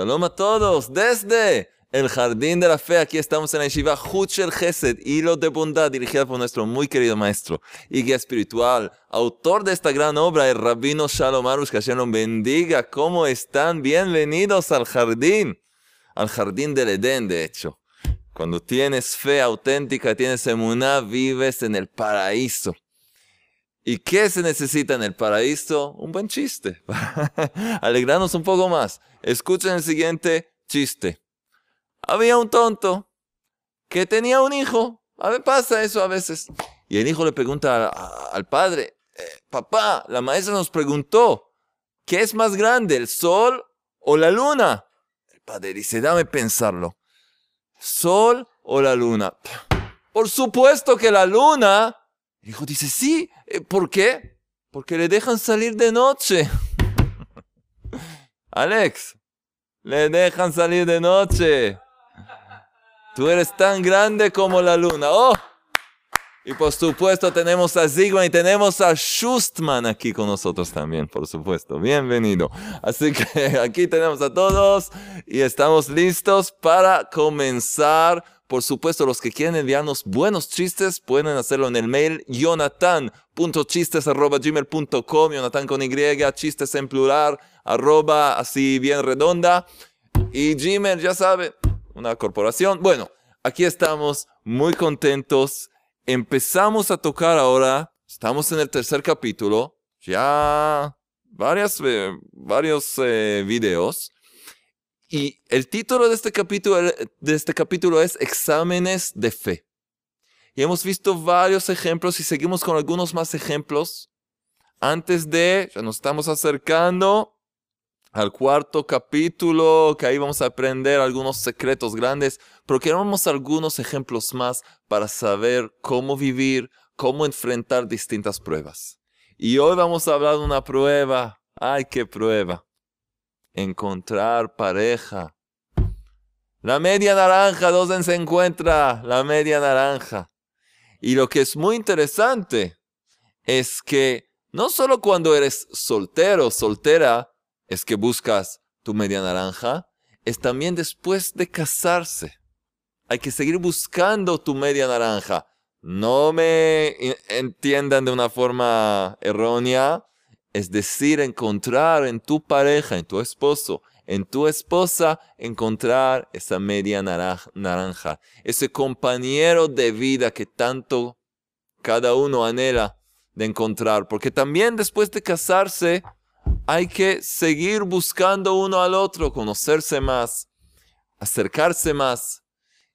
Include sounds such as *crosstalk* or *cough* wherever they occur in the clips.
Shalom a todos desde el Jardín de la Fe. Aquí estamos en la Yeshiva Huchel Chesed, hilo de bondad dirigida por nuestro muy querido maestro y guía espiritual, autor de esta gran obra, el Rabino Shalom Arush, que Hashem lo bendiga. ¿Cómo están? Bienvenidos al jardín, al Jardín del Edén, de hecho. Cuando tienes fe auténtica, tienes emuná, vives en el paraíso. ¿Y qué se necesita en el paraíso? Un buen chiste. *laughs* Alegrarnos un poco más. Escuchen el siguiente chiste. Había un tonto que tenía un hijo. A ver, pasa eso a veces. Y el hijo le pregunta al padre, eh, papá, la maestra nos preguntó, ¿qué es más grande, el sol o la luna? El padre dice, dame pensarlo. ¿Sol o la luna? Por supuesto que la luna. El hijo dice, sí, eh, ¿por qué? Porque le dejan salir de noche. *laughs* Alex, le dejan salir de noche. Tú eres tan grande como la luna. ¡Oh! Y por supuesto tenemos a Zygmunt y tenemos a Schustman aquí con nosotros también, por supuesto. Bienvenido. Así que *laughs* aquí tenemos a todos y estamos listos para comenzar. Por supuesto, los que quieren enviarnos buenos chistes pueden hacerlo en el mail jonathan.chistes.gmail.com Jonathan con Y, chistes en plural, así bien redonda. Y Gmail, ya saben, una corporación. Bueno, aquí estamos muy contentos. Empezamos a tocar ahora, estamos en el tercer capítulo, ya varias, eh, varios eh, videos. Y el título de este, capítulo, de este capítulo es Exámenes de Fe. Y hemos visto varios ejemplos y seguimos con algunos más ejemplos. Antes de, ya nos estamos acercando al cuarto capítulo, que ahí vamos a aprender algunos secretos grandes, pero queremos algunos ejemplos más para saber cómo vivir, cómo enfrentar distintas pruebas. Y hoy vamos a hablar de una prueba. ¡Ay, qué prueba! Encontrar pareja. La media naranja, ¿dónde se encuentra la media naranja? Y lo que es muy interesante es que no solo cuando eres soltero, soltera, es que buscas tu media naranja, es también después de casarse. Hay que seguir buscando tu media naranja. No me entiendan de una forma errónea, es decir, encontrar en tu pareja, en tu esposo, en tu esposa, encontrar esa media naranja, ese compañero de vida que tanto cada uno anhela de encontrar, porque también después de casarse, hay que seguir buscando uno al otro, conocerse más, acercarse más.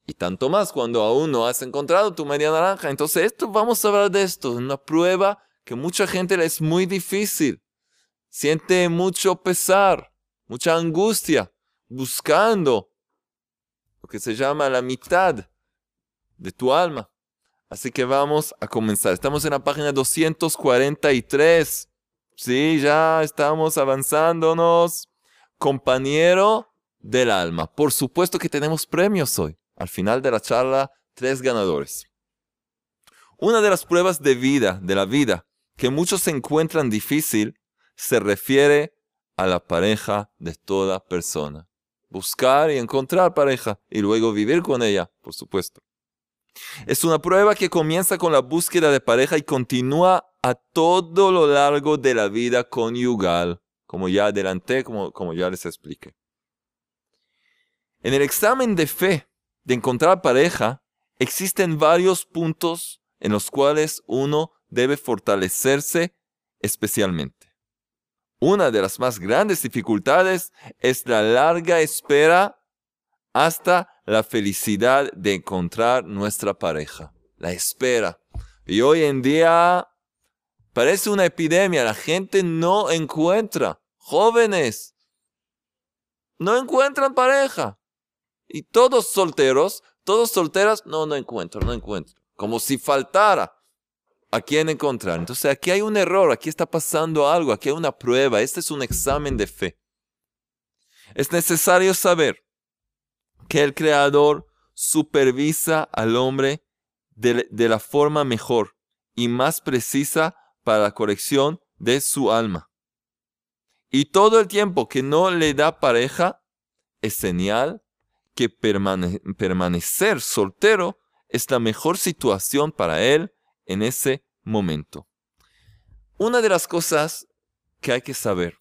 Y tanto más cuando aún no has encontrado tu media naranja. Entonces, esto vamos a hablar de esto, una prueba que mucha gente es muy difícil. Siente mucho pesar, mucha angustia, buscando lo que se llama la mitad de tu alma. Así que vamos a comenzar. Estamos en la página 243. Sí, ya estamos avanzándonos. Compañero del alma. Por supuesto que tenemos premios hoy. Al final de la charla, tres ganadores. Una de las pruebas de vida, de la vida, que muchos encuentran difícil, se refiere a la pareja de toda persona. Buscar y encontrar pareja y luego vivir con ella, por supuesto. Es una prueba que comienza con la búsqueda de pareja y continúa a todo lo largo de la vida conyugal, como ya adelanté, como, como ya les expliqué. En el examen de fe de encontrar pareja, existen varios puntos en los cuales uno debe fortalecerse especialmente. Una de las más grandes dificultades es la larga espera hasta la felicidad de encontrar nuestra pareja. La espera. Y hoy en día parece una epidemia. La gente no encuentra. Jóvenes. No encuentran pareja. Y todos solteros, todos solteras, no, no encuentro, no encuentro. Como si faltara a quién encontrar. Entonces aquí hay un error, aquí está pasando algo, aquí hay una prueba. Este es un examen de fe. Es necesario saber que el Creador supervisa al hombre de, la forma mejor y más precisa para la corrección de su alma. Y todo el tiempo que no le da pareja, es señal que permanecer soltero es la mejor situación para él en ese momento. Una de las cosas que hay que saber,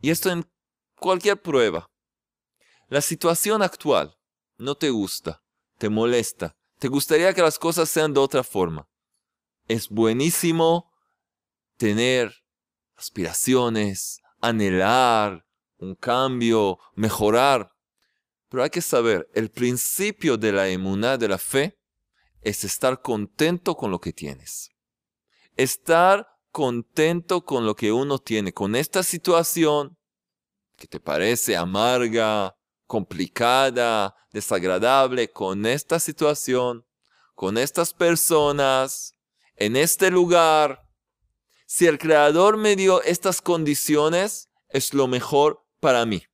y esto en cualquier prueba, la situación actual no te gusta, te molesta, te gustaría que las cosas sean de otra forma. Es buenísimo tener aspiraciones, anhelar un cambio, mejorar. Pero hay que saber, el principio de la emuná, de la fe, es estar contento con lo que tienes. Estar contento con lo que uno tiene, con esta situación que te parece amarga, complicada, desagradable, con esta situación, con estas personas, en este lugar. Si el Creador me dio estas condiciones, es lo mejor para mí.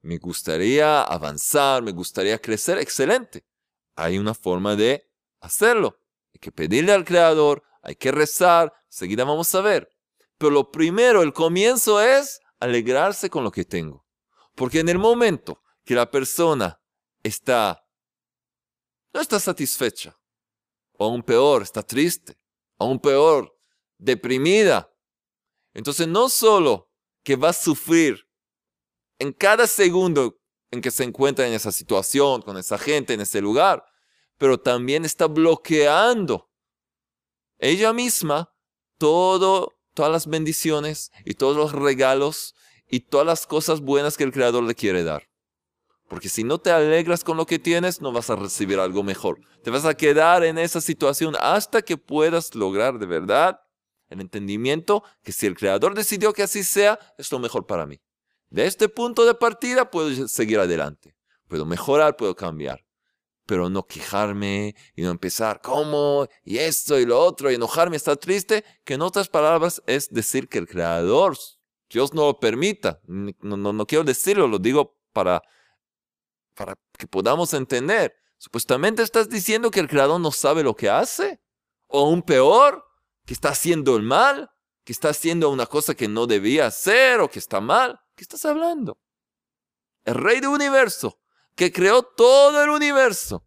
Me gustaría avanzar, me gustaría crecer, excelente. Hay una forma de hacerlo. Hay que pedirle al Creador, hay que rezar, seguida vamos a ver. Pero lo primero, el comienzo es alegrarse con lo que tengo. Porque en el momento que la persona está, no está satisfecha, o aún peor, está triste, aún peor, deprimida, entonces no solo que va a sufrir en cada segundo en que se encuentra en esa situación, con esa gente, en ese lugar, pero también está bloqueando ella misma todo, todas las bendiciones y todos los regalos y todas las cosas buenas que el Creador le quiere dar. Porque si no te alegras con lo que tienes, no vas a recibir algo mejor. Te vas a quedar en esa situación hasta que puedas lograr de verdad el entendimiento que si el Creador decidió que así sea, es lo mejor para mí. De este punto de partida puedo seguir adelante. Puedo mejorar, puedo cambiar. Pero no quejarme y no empezar, ¿cómo? Y esto y lo otro, y enojarme, estar triste, que en otras palabras es decir que el Creador, Dios no lo permita. No, no, no quiero decirlo, lo digo para, para que podamos entender. Supuestamente estás diciendo que el Creador no sabe lo que hace. O aún peor, que está haciendo el mal, que está haciendo una cosa que no debía hacer o que está mal. ¿Qué estás hablando? El rey del universo, que creó todo el universo,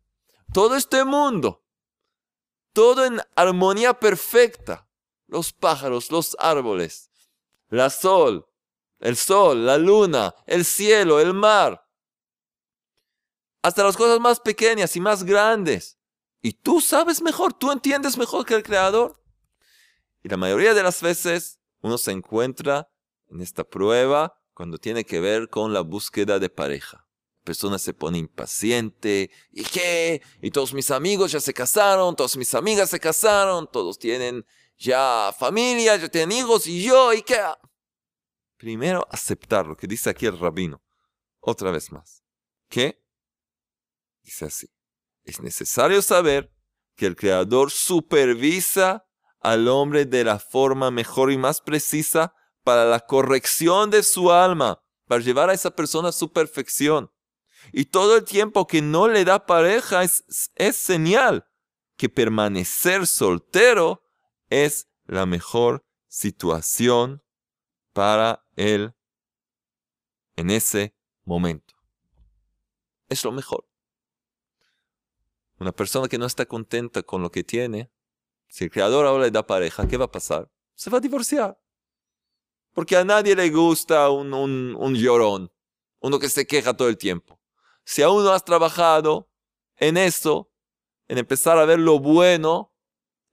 todo este mundo, todo en armonía perfecta. Los pájaros, los árboles, la sol, el sol, la luna, el cielo, el mar. Hasta las cosas más pequeñas y más grandes. Y tú sabes mejor, tú entiendes mejor que el Creador. Y la mayoría de las veces uno se encuentra en esta prueba cuando tiene que ver con la búsqueda de pareja. Persona se pone impaciente. ¿Y qué? Y todos mis amigos ya se casaron, todas mis amigas se casaron, todos tienen ya familia, ya tienen hijos, y yo, ¿y qué? Primero aceptar lo que dice aquí el rabino. Otra vez más. ¿Qué? Dice así. Es necesario saber que el Creador supervisa al hombre de la forma mejor y más precisa para la corrección de su alma, para llevar a esa persona a su perfección. Y todo el tiempo que no le da pareja es, es señal que permanecer soltero es la mejor situación para él en ese momento. Es lo mejor. Una persona que no está contenta con lo que tiene, si el creador ahora le da pareja, ¿qué va a pasar? Se va a divorciar. Porque a nadie le gusta un, un, llorón, uno que se queja todo el tiempo. Si aún no has trabajado en eso, en empezar a ver lo bueno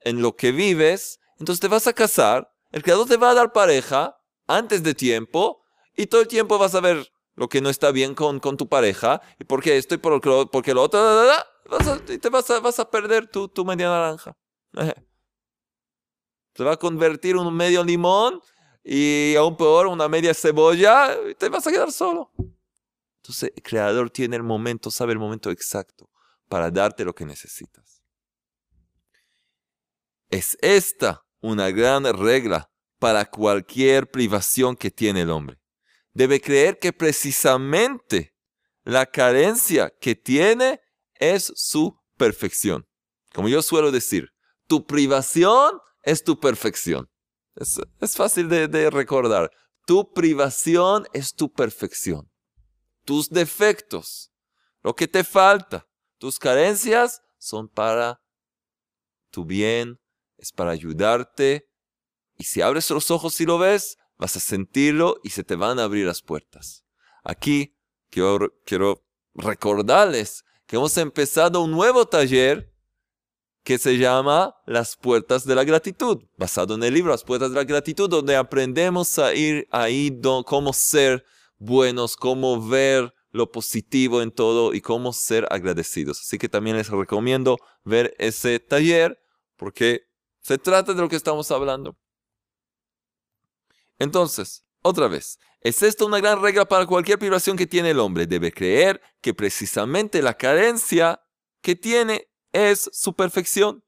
en lo que vives, entonces te vas a casar, el creador te va a dar pareja antes de tiempo y todo el tiempo vas a ver lo que no está bien con, con tu pareja y porque esto y por, porque lo otro, y te vas a, vas a perder tu, tu media naranja. *laughs* Se va a convertir en un medio limón y aún peor, una media cebolla, y te vas a quedar solo. Entonces, el creador tiene el momento, sabe el momento exacto para darte lo que necesitas. Es esta una gran regla para cualquier privación que tiene el hombre. Debe creer que precisamente la carencia que tiene es su perfección. Como yo suelo decir, tu privación es tu perfección. Es, fácil de, recordar. Tu privación es tu perfección. Tus defectos, lo que te falta, tus carencias son para tu bien, es para ayudarte. Y si abres los ojos y lo ves, vas a sentirlo y se te van a abrir las puertas. Aquí quiero, quiero recordarles que hemos empezado un nuevo taller que se llama Las Puertas de la Gratitud, basado en el libro Las Puertas de la Gratitud, donde aprendemos a ir ahí, cómo ser buenos, cómo ver lo positivo en todo y cómo ser agradecidos. Así que también les recomiendo ver ese taller porque se trata de lo que estamos hablando. Entonces, otra vez, ¿es esto una gran regla para cualquier privación que tiene el hombre? Debe creer que precisamente la carencia que tiene es su perfección,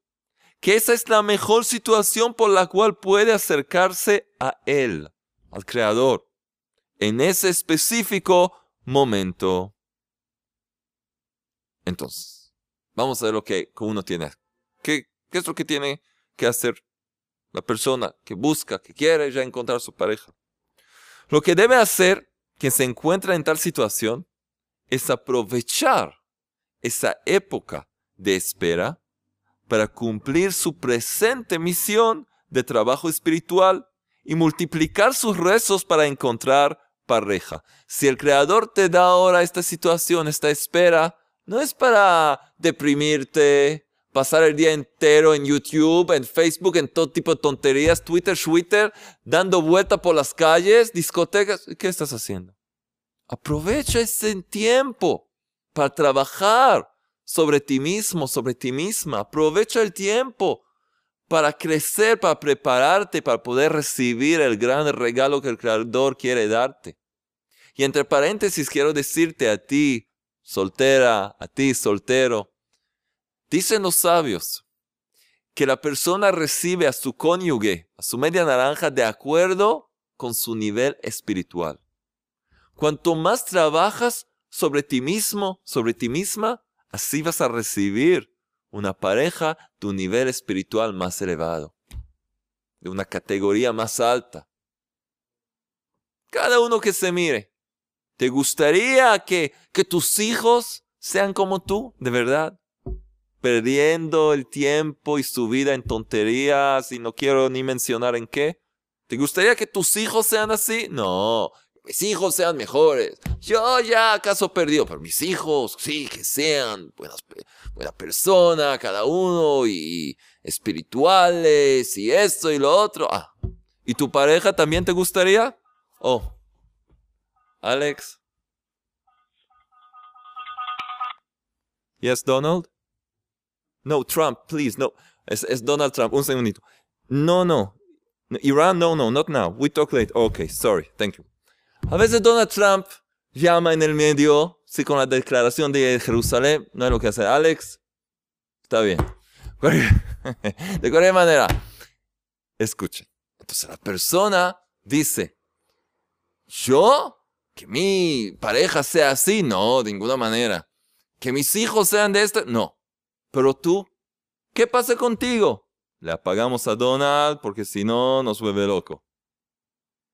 que esa es la mejor situación por la cual puede acercarse a Él, al Creador, en ese específico momento. Entonces, vamos a ver lo que uno tiene. ¿Qué, qué es lo que tiene que hacer la persona que busca, que quiere ya encontrar su pareja? Lo que debe hacer quien se encuentra en tal situación es aprovechar esa época de espera para cumplir su presente misión de trabajo espiritual y multiplicar sus rezos para encontrar Si el Creador te da ahora esta situación, esta espera, no es para deprimirte, pasar el día entero en YouTube, en Facebook, en todo tipo de tonterías, Twitter, Twitter, dando vuelta por las calles, discotecas. ¿Qué estás haciendo? Aprovecha ese tiempo para trabajar sobre ti mismo, sobre ti misma. Aprovecha el tiempo para crecer, para prepararte, para poder recibir el gran regalo que el Creador quiere darte. Y entre paréntesis quiero decirte a ti, soltera, a ti, soltero, dicen los sabios que la persona recibe a su cónyuge, a su media naranja, de acuerdo con su nivel espiritual. Cuanto más trabajas sobre ti mismo, sobre ti misma, Así vas a recibir una pareja de un nivel espiritual más elevado, de una categoría más alta. Cada uno que se mire, ¿te gustaría que, que tus hijos sean como tú, de verdad? Perdiendo el tiempo y su vida en tonterías y no quiero ni mencionar en qué. ¿Te gustaría que tus hijos sean así? No, mis hijos sean mejores. Yo ya acaso perdido, pero mis hijos sí que sean buenas, buena persona cada uno y espirituales y esto y lo otro. Ah, ¿y tu pareja también te gustaría? Oh, Alex. Yes, Donald? No, Trump, please, no. Es, es Donald Trump, un segundito. No, no. Iran, no, no, not now. We talk later. Okay, sorry, thank you. A veces Donald Trump llama en el medio, sí, con la declaración de Jerusalén, no hay lo que hacer. Alex, está bien. *laughs* De cualquier manera, escuchen. Entonces la persona dice, ¿yo? ¿Que mi pareja sea así? No, de ninguna manera. ¿Que mis hijos sean de este? No. Pero tú, ¿qué pasa contigo? Le apagamos a Donald porque si no nos vuelve loco.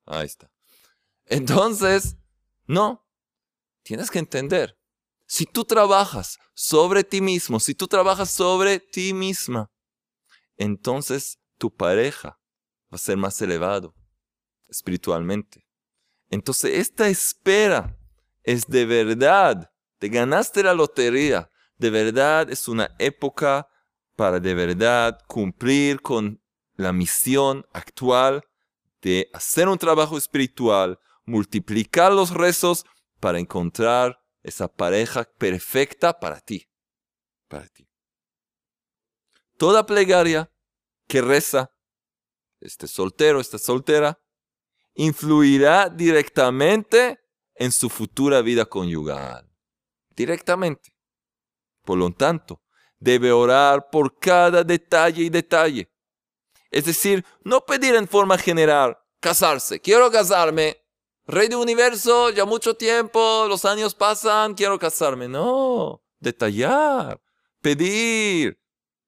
Ahí está. Entonces, no, tienes que entender. Si tú trabajas sobre ti mismo, si tú trabajas sobre ti misma, entonces tu pareja va a ser más elevado espiritualmente. Entonces esta espera es de verdad, te ganaste la lotería, de verdad es una época para de verdad cumplir con la misión actual de hacer un trabajo espiritual, multiplicar los rezos para encontrar esa pareja perfecta para ti. Para ti. Toda plegaria que reza, este soltero, esta soltera, influirá directamente en su futura vida conyugal. Directamente. Por lo tanto, debe orar por cada detalle y detalle. Es decir, no pedir en forma general, casarse, quiero casarme, Rey de universo, ya mucho tiempo, los años pasan, quiero casarme. No, detallar, pedir.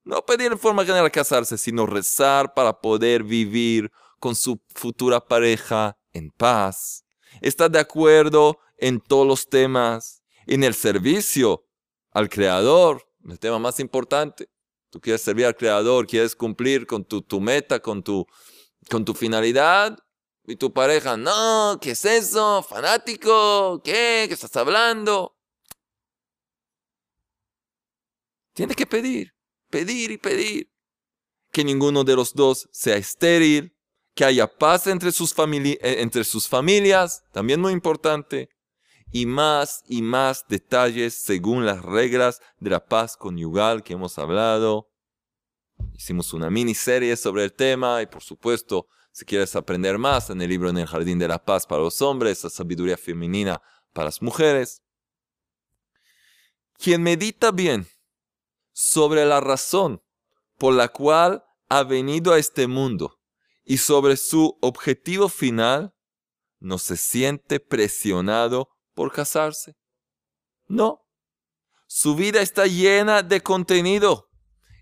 No pedir en forma general casarse, sino rezar para poder vivir con su futura pareja en paz. Estar de acuerdo en todos los temas, en el servicio al Creador, el tema más importante. Tú quieres servir al Creador, quieres cumplir con tu, tu meta, con tu, con tu finalidad, y tu pareja, no, ¿qué es eso? ¿Fanático? ¿Qué? ¿Qué estás hablando? Tienes que pedir, pedir y pedir. Que ninguno de los dos sea estéril, que haya paz entre sus, eh, entre sus familias, también muy importante, y más y más detalles según las reglas de la paz conyugal que hemos hablado. Hicimos una miniserie sobre el tema y por supuesto si quieres aprender más, en el libro En el Jardín de la Paz para los hombres, la sabiduría femenina para las mujeres. Quien medita bien sobre la razón por la cual ha venido a este mundo y sobre su objetivo final, no se siente presionado por casarse. No. Su vida está llena de contenido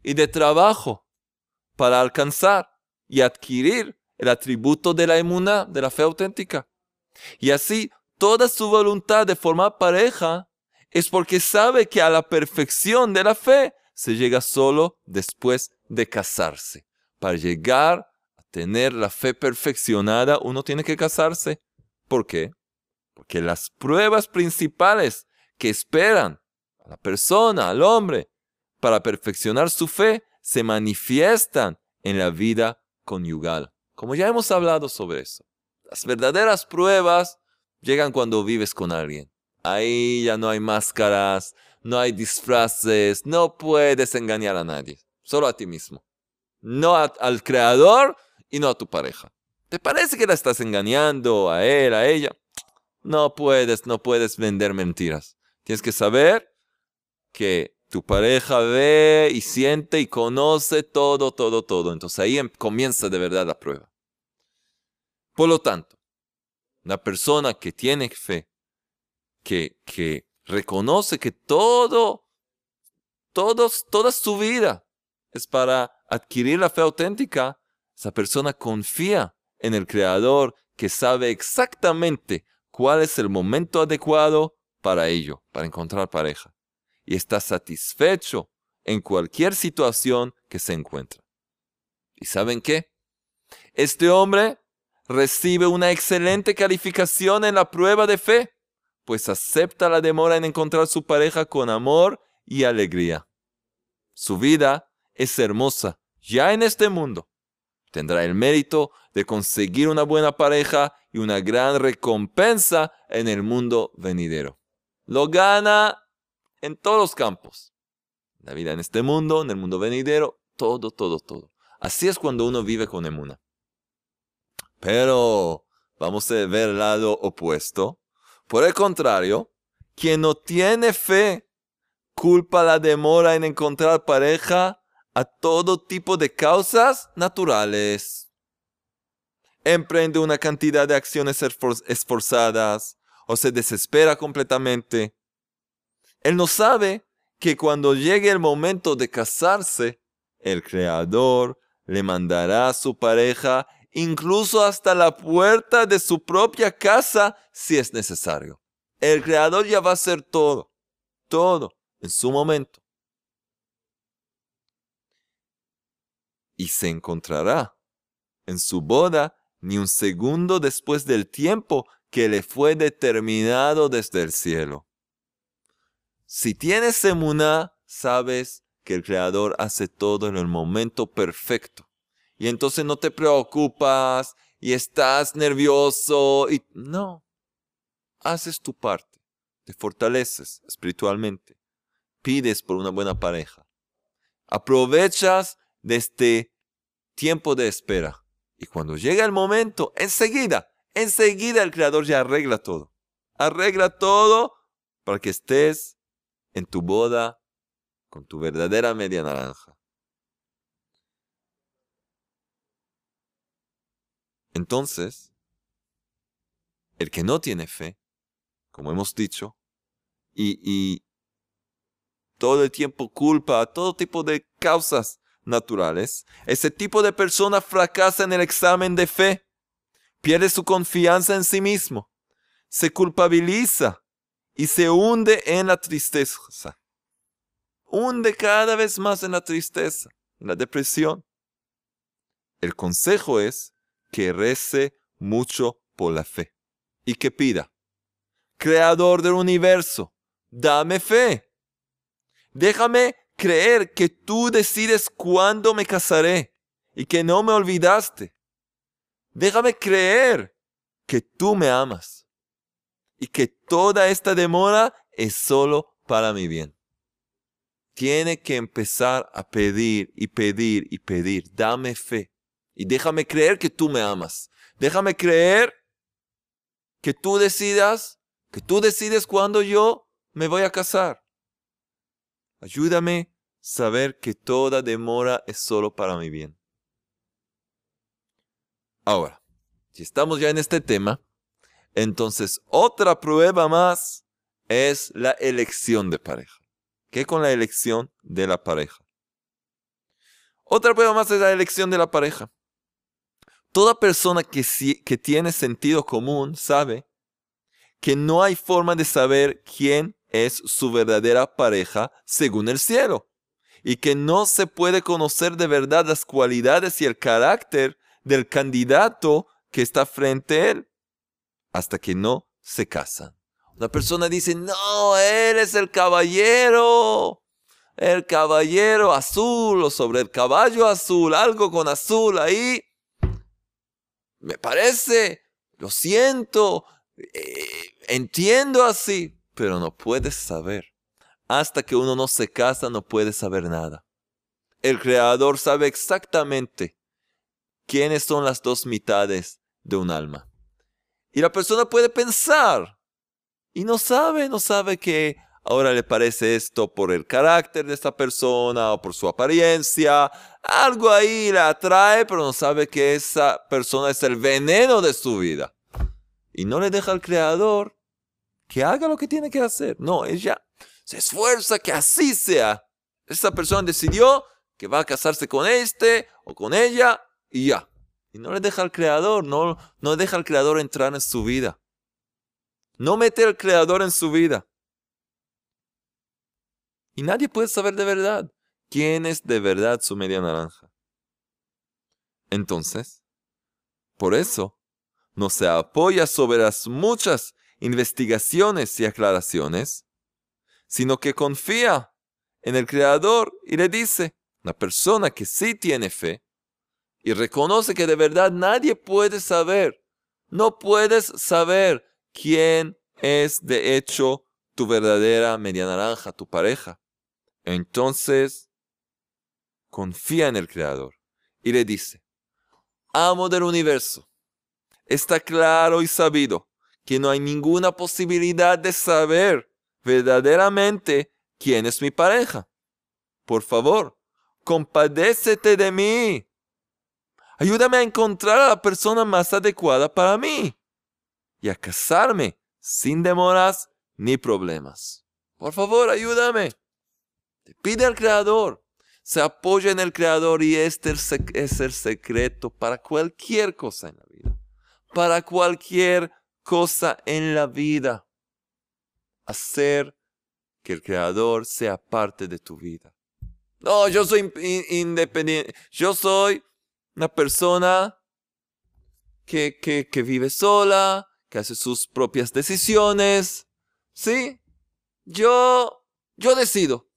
y de trabajo para alcanzar y adquirir el atributo de la emuna, de la fe auténtica. Y así, toda su voluntad de formar pareja es porque sabe que a la perfección de la fe se llega solo después de casarse. Para llegar a tener la fe perfeccionada, uno tiene que casarse. ¿Por qué? Porque las pruebas principales que esperan a la persona, al hombre, para perfeccionar su fe, se manifiestan en la vida conyugal. Como ya hemos hablado sobre eso, las verdaderas pruebas llegan cuando vives con alguien. Ahí ya no hay máscaras, no hay disfraces, no puedes engañar a nadie, solo a ti mismo. No al creador y no a tu pareja. ¿Te parece que la estás engañando a él, a ella? No puedes, no puedes vender mentiras. Tienes que saber que tu pareja ve y siente y conoce todo, todo, todo. Entonces ahí em, comienza de verdad la prueba. Por lo tanto, la persona que tiene fe, que, que reconoce que todo, todos, toda su vida es para adquirir la fe auténtica, esa persona confía en el Creador que sabe exactamente cuál es el momento adecuado para ello, para encontrar pareja y está satisfecho en cualquier situación que se encuentra. ¿Y saben qué? Este hombre recibe una excelente calificación en la prueba de fe, pues acepta la demora en encontrar su pareja con amor y alegría. Su vida es hermosa ya en este mundo. Tendrá el mérito de conseguir una buena pareja y una gran recompensa en el mundo venidero. Lo gana en todos los campos. La vida en este mundo, en el mundo venidero, todo, todo, todo. Así es cuando uno vive con emuna. Pero vamos a ver el lado opuesto. Por el contrario, quien no tiene fe culpa la demora en encontrar pareja a todo tipo de causas naturales. Emprende una cantidad de acciones esforzadas o se desespera completamente él no sabe que cuando llegue el momento de casarse, el Creador le mandará a su pareja incluso hasta la puerta de su propia casa si es necesario. El Creador ya va a hacer todo, todo en su momento. Y se encontrará en su boda ni un segundo después del tiempo que le fue determinado desde el cielo. Si tienes emuná, sabes que el Creador hace todo en el momento perfecto. Y entonces no te preocupas y estás nervioso y no. Haces tu parte, te fortaleces espiritualmente, pides por una buena pareja. Aprovechas de este tiempo de espera. Y cuando llega el momento, enseguida, enseguida el Creador ya arregla todo. Arregla todo para que estés en tu boda con tu verdadera media naranja. Entonces, el que no tiene fe, como hemos dicho, y, y todo el tiempo culpa a todo tipo de causas naturales, ese tipo de persona fracasa en el examen de fe, pierde su confianza en sí mismo, se culpabiliza y se hunde en la tristeza. Hunde cada vez más en la tristeza, en la depresión. El consejo es que rece mucho por la fe y que pida, Creador del universo, dame fe. Déjame creer que tú decides cuándo me casaré y que no me olvidaste. Déjame creer que tú me amas y que toda esta demora es solo para mi bien. Tiene que empezar a pedir y pedir y pedir. Dame fe y déjame creer que tú me amas. Déjame creer que tú decidas, que tú decides cuándo yo me voy a casar. Ayúdame a saber que toda demora es solo para mi bien. Ahora, si estamos ya en este tema, entonces otra prueba más es la elección de pareja. ¿Qué con la elección de la pareja? Otra prueba más es la elección de la pareja. Toda persona que, tiene sentido común sabe que no hay forma de saber quién es su verdadera pareja según el cielo, y que no se puede conocer de verdad las cualidades y el carácter del candidato que está frente a él hasta que no se casan. Una persona dice, no, él es el caballero, el caballero azul o sobre el caballo azul, algo con azul ahí. Me parece, lo siento, eh, entiendo así, pero no puedes saber. Hasta que uno no se casa, no puede saber nada. El creador sabe exactamente quiénes son las dos mitades de un alma. Y la persona puede pensar y no sabe, no sabe que ahora le parece esto por el carácter de esta persona o por su apariencia. Algo ahí le atrae, pero no sabe que esa persona es el veneno de su vida. Y no le deja al creador que haga lo que tiene que hacer. No, ella se esfuerza que así sea. Esa persona decidió que va a casarse con este o con ella y ya. Y no le deja al creador, no, no deja al creador entrar en su vida. No mete al creador en su vida. Y nadie puede saber de verdad quién es de verdad su media naranja. Entonces, por eso, no se apoya sobre las muchas investigaciones y aclaraciones, sino que confía en el Creador y le dice, la persona que sí tiene fe, y reconoce que de verdad nadie puede saber, no puedes saber quién es de hecho tu verdadera media naranja, tu pareja. Entonces, confía en el Creador y le dice, amo del universo, está claro y sabido que no hay ninguna posibilidad de saber verdaderamente quién es mi pareja. Por favor, compadécete de mí. Ayúdame a encontrar a la persona más adecuada para mí y a casarme sin demoras ni problemas. Por favor, ayúdame. Te pide al Creador. Se apoya en el Creador y este es el secreto para cualquier cosa en la vida. Para cualquier cosa en la vida. Hacer que el Creador sea parte de tu vida. No, yo soy independiente. Yo soy una persona que, que, vive sola, que hace sus propias decisiones. ¿Sí? Yo, yo decido.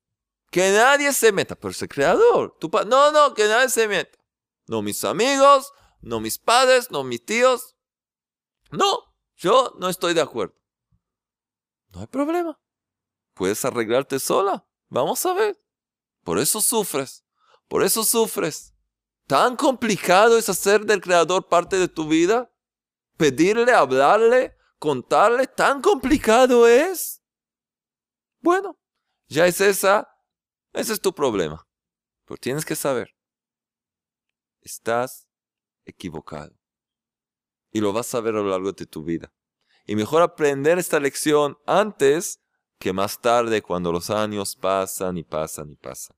Que nadie se meta, pero ese creador. Tu no, no, que nadie se meta. No mis amigos, no mis padres, no mis tíos. No, yo no estoy de acuerdo. No hay problema. Puedes arreglarte sola. Vamos a ver. Por eso sufres. Por eso sufres. ¿Tan complicado es hacer del Creador parte de tu vida? ¿Pedirle, hablarle, contarle? ¿Tan complicado es? Bueno, ya es esa, ese es tu problema. Pero tienes que saber, estás equivocado. Y lo vas a ver a lo largo de tu vida. Y mejor aprender esta lección antes que más tarde cuando los años pasan y pasan y pasan.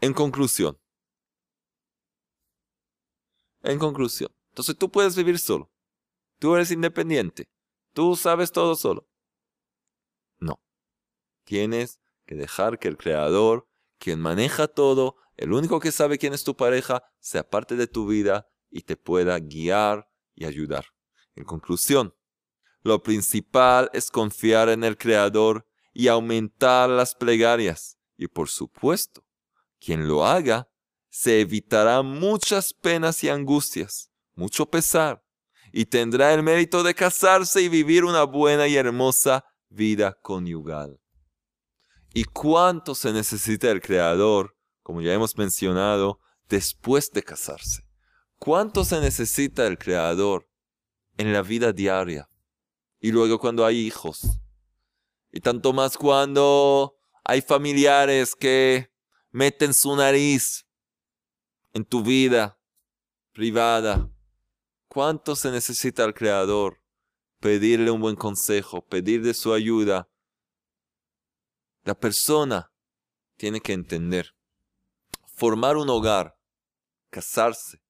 En conclusión, en conclusión, Entonces tú puedes vivir solo. Tú eres independiente. Tú sabes todo solo. No. Tienes que dejar que el Creador, quien maneja todo, el único que sabe quién es tu pareja, sea parte de tu vida y te pueda guiar y ayudar. En conclusión, lo principal es confiar en el Creador y aumentar las plegarias. Y por supuesto, quien lo haga, se evitará muchas penas y angustias, mucho pesar, y tendrá el mérito de casarse y vivir una buena y hermosa vida conyugal. ¿Y cuánto se necesita el Creador, como ya hemos mencionado, después de casarse? ¿Cuánto se necesita el Creador en la vida diaria? Y luego cuando hay hijos. Y tanto más cuando hay familiares que meten su nariz en tu vida privada. ¿Cuánto se necesita al Creador? Pedirle un buen consejo, pedirle su ayuda. La persona tiene que entender. Formar un hogar, casarse,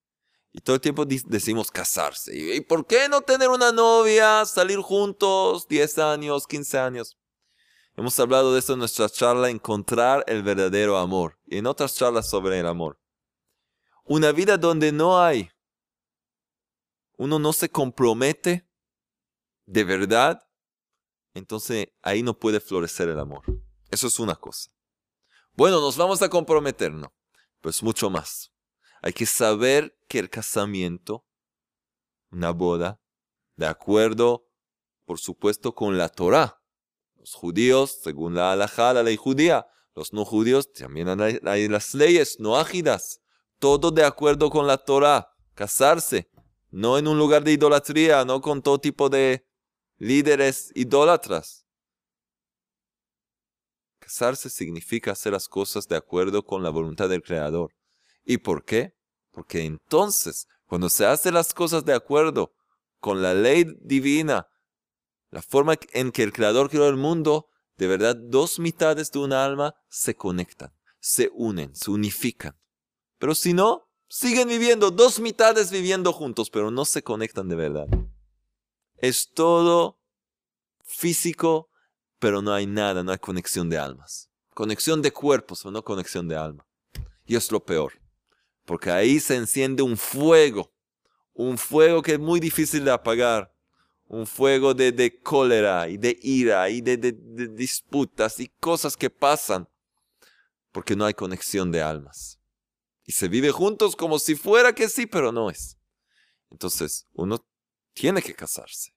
y todo el tiempo decimos casarse. ¿Y por qué no tener una novia, salir juntos 10 años, 15 años? Hemos hablado de esto en nuestra charla, encontrar el verdadero amor. Y en otras charlas sobre el amor. Una vida donde no hay, uno no se compromete de verdad, entonces ahí no puede florecer el amor. Eso es una cosa. Bueno, nos vamos a comprometer, no. Pues mucho más. Hay que saber que el casamiento, una boda, de acuerdo, por supuesto, con la Torah. Los judíos, según la halajá, la ley judía. Los no judíos, también hay las leyes no ágidas. Todo de acuerdo con la Torah. Casarse, no en un lugar de idolatría, no con todo tipo de líderes idólatras. Casarse significa hacer las cosas de acuerdo con la voluntad del Creador. ¿Y por qué? Porque entonces, cuando se hacen las cosas de acuerdo con la ley divina, la forma en que el Creador creó el mundo, de verdad dos mitades de un alma se conectan, se unen, se unifican. Pero si no, siguen viviendo, dos mitades viviendo juntos, pero no se conectan de verdad. Es todo físico, pero no hay nada, no hay conexión de almas. Conexión de cuerpos, o no conexión de alma. Y es lo peor porque ahí se enciende un fuego, un fuego que es muy difícil de apagar, un fuego de, cólera y de ira y de, de disputas y cosas que pasan, porque no hay conexión de almas. Y se vive juntos como si fuera que sí, pero no es. Entonces, uno tiene que casarse,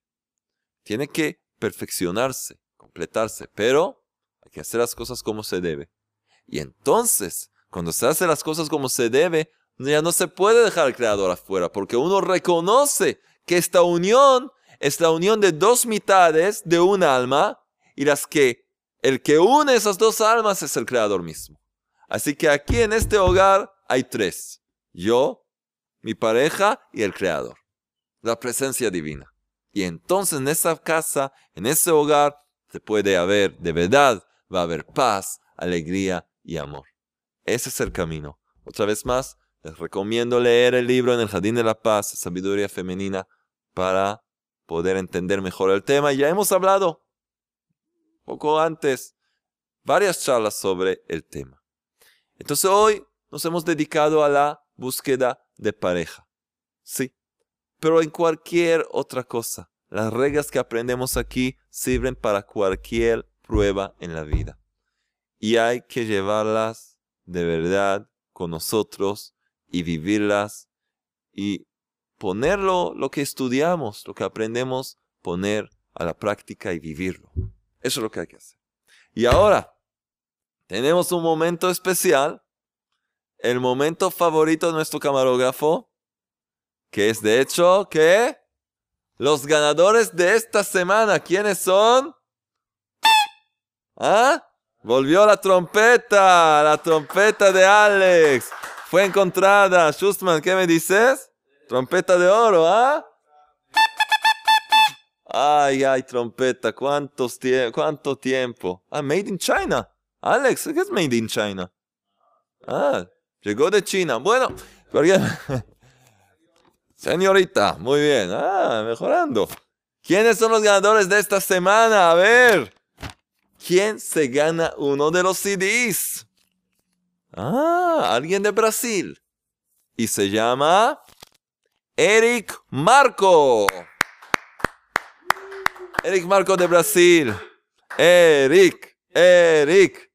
tiene que perfeccionarse, completarse, pero hay que hacer las cosas como se debe. Y entonces, cuando se hace las cosas como se debe, ya no se puede dejar al creador afuera, porque uno reconoce que esta unión es la unión de dos mitades de un alma y las que el que une esas dos almas es el creador mismo. Así que aquí en este hogar hay tres. Yo, mi pareja y el creador. La presencia divina. Y entonces en esa casa, en ese hogar, se puede haber, de verdad, va a haber paz, alegría y amor. Ese es el camino. Otra vez más, les recomiendo leer el libro En el Jardín de la Paz, Sabiduría Femenina, para poder entender mejor el tema. Ya hemos hablado poco antes varias charlas sobre el tema. Entonces hoy nos hemos dedicado a la búsqueda de pareja. Sí, pero en cualquier otra cosa. Las reglas que aprendemos aquí sirven para cualquier prueba en la vida. Y hay que llevarlas de verdad con nosotros y vivirlas y ponerlo, lo que estudiamos, lo que aprendemos, poner a la práctica y vivirlo. Eso es lo que hay que hacer. Y ahora, tenemos un momento especial, el momento favorito de nuestro camarógrafo, que es de hecho que los ganadores de esta semana, ¿quiénes son? ¿Ah? Volvió la trompeta, la trompeta de Alex. Fue encontrada. Schustman, ¿qué me dices? Trompeta de oro, ¿ah? Ay, ay, trompeta, ¿cuántos ¿cuánto tiempo? Ah, made in China. Alex, ¿qué es made in China? Ah, llegó de China. Bueno, *laughs* Señorita, muy bien. Ah, mejorando. ¿Quiénes son los ganadores de esta semana? A ver. ¿Quién se gana uno de los CDs? Ah, alguien de Brasil. Y se llama Eric Marco. Eric Marco de Brasil. Eric, Eric.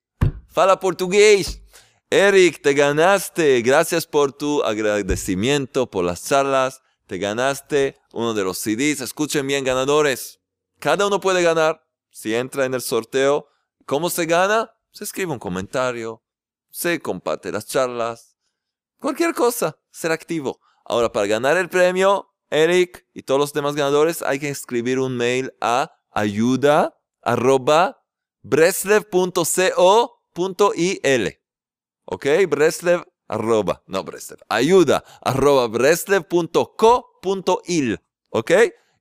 Fala portugués. Eric, te ganaste. Gracias por tu agradecimiento, por las charlas. Te ganaste uno de los CDs. Escuchen bien, ganadores. Cada uno puede ganar si entra en el sorteo. ¿Cómo se gana? Se escribe un comentario, se comparte las charlas, cualquier cosa, ser activo. Ahora, para ganar el premio, Eric y todos los demás ganadores, hay que escribir un mail a ayuda ¿Ok? Breslev arroba, no Breslev, ayuda arroba. ¿Ok?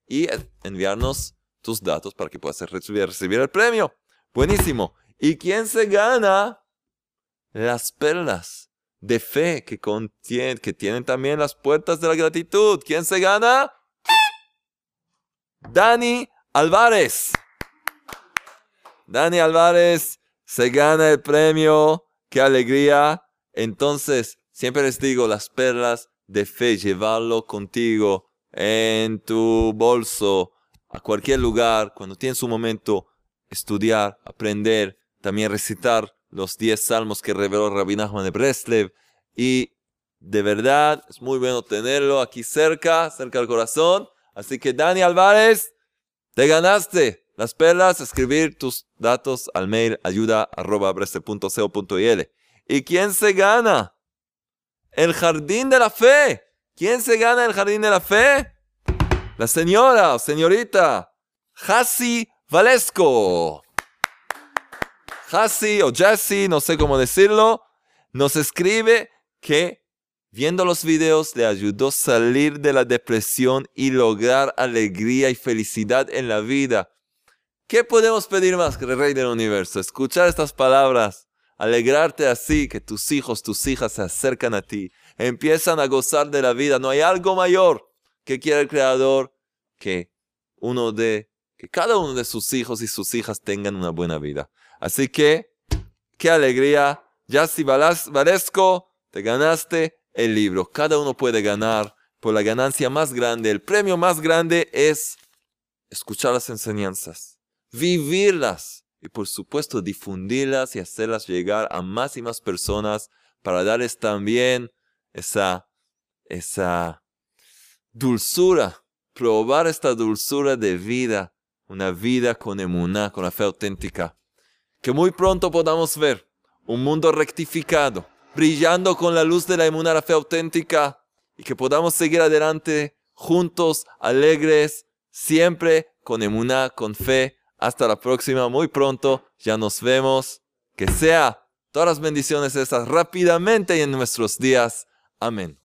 Y enviarnos tus datos para que puedas recibir, recibir el premio. Buenísimo. ¿Y quién se gana? Las perlas de fe que, contienen, que tienen también las puertas de la gratitud. ¿Quién se gana? Dani Álvarez. Dani Álvarez se gana el premio. ¡Qué alegría! Entonces, siempre les digo, las perlas de fe, llevarlo contigo en tu bolso, a cualquier lugar, cuando tienes un momento, estudiar, aprender, también recitar los 10 salmos que reveló Rabbi Nachman de Breslev. Y de verdad es muy bueno tenerlo aquí cerca, cerca del corazón. Así que Dani Álvarez, te ganaste las perlas, escribir tus datos al mail ayuda ¿Y quién se gana? El jardín de la fe. ¿Quién se gana el jardín de la fe? La señora o señorita Hassi Valesco. Hassi o Jassy, no sé cómo decirlo, nos escribe que viendo los videos le ayudó a salir de la depresión y lograr alegría y felicidad en la vida. ¿Qué podemos pedir más que el Rey del Universo? Escuchar estas palabras, alegrarte así que tus hijos, tus hijas se acercan a ti, empiezan a gozar de la vida. No hay algo mayor que quiere el Creador que uno de, que cada uno de sus hijos y sus hijas tengan una buena vida. Así que, qué alegría. Ya si Valesco, te ganaste el libro. Cada uno puede ganar por la ganancia más grande. El premio más grande es escuchar las enseñanzas, vivirlas y por supuesto difundirlas y hacerlas llegar a más y más personas para darles también esa, esa dulzura, probar esta dulzura de vida, una vida con emuná, con la fe auténtica. Que muy pronto podamos ver un mundo rectificado, brillando con la luz de la la fe auténtica, y que podamos seguir adelante juntos, alegres, siempre con emuná, con fe. Hasta la próxima, muy pronto, ya nos vemos. Que sea todas las bendiciones esas rápidamente y en nuestros días. Amén.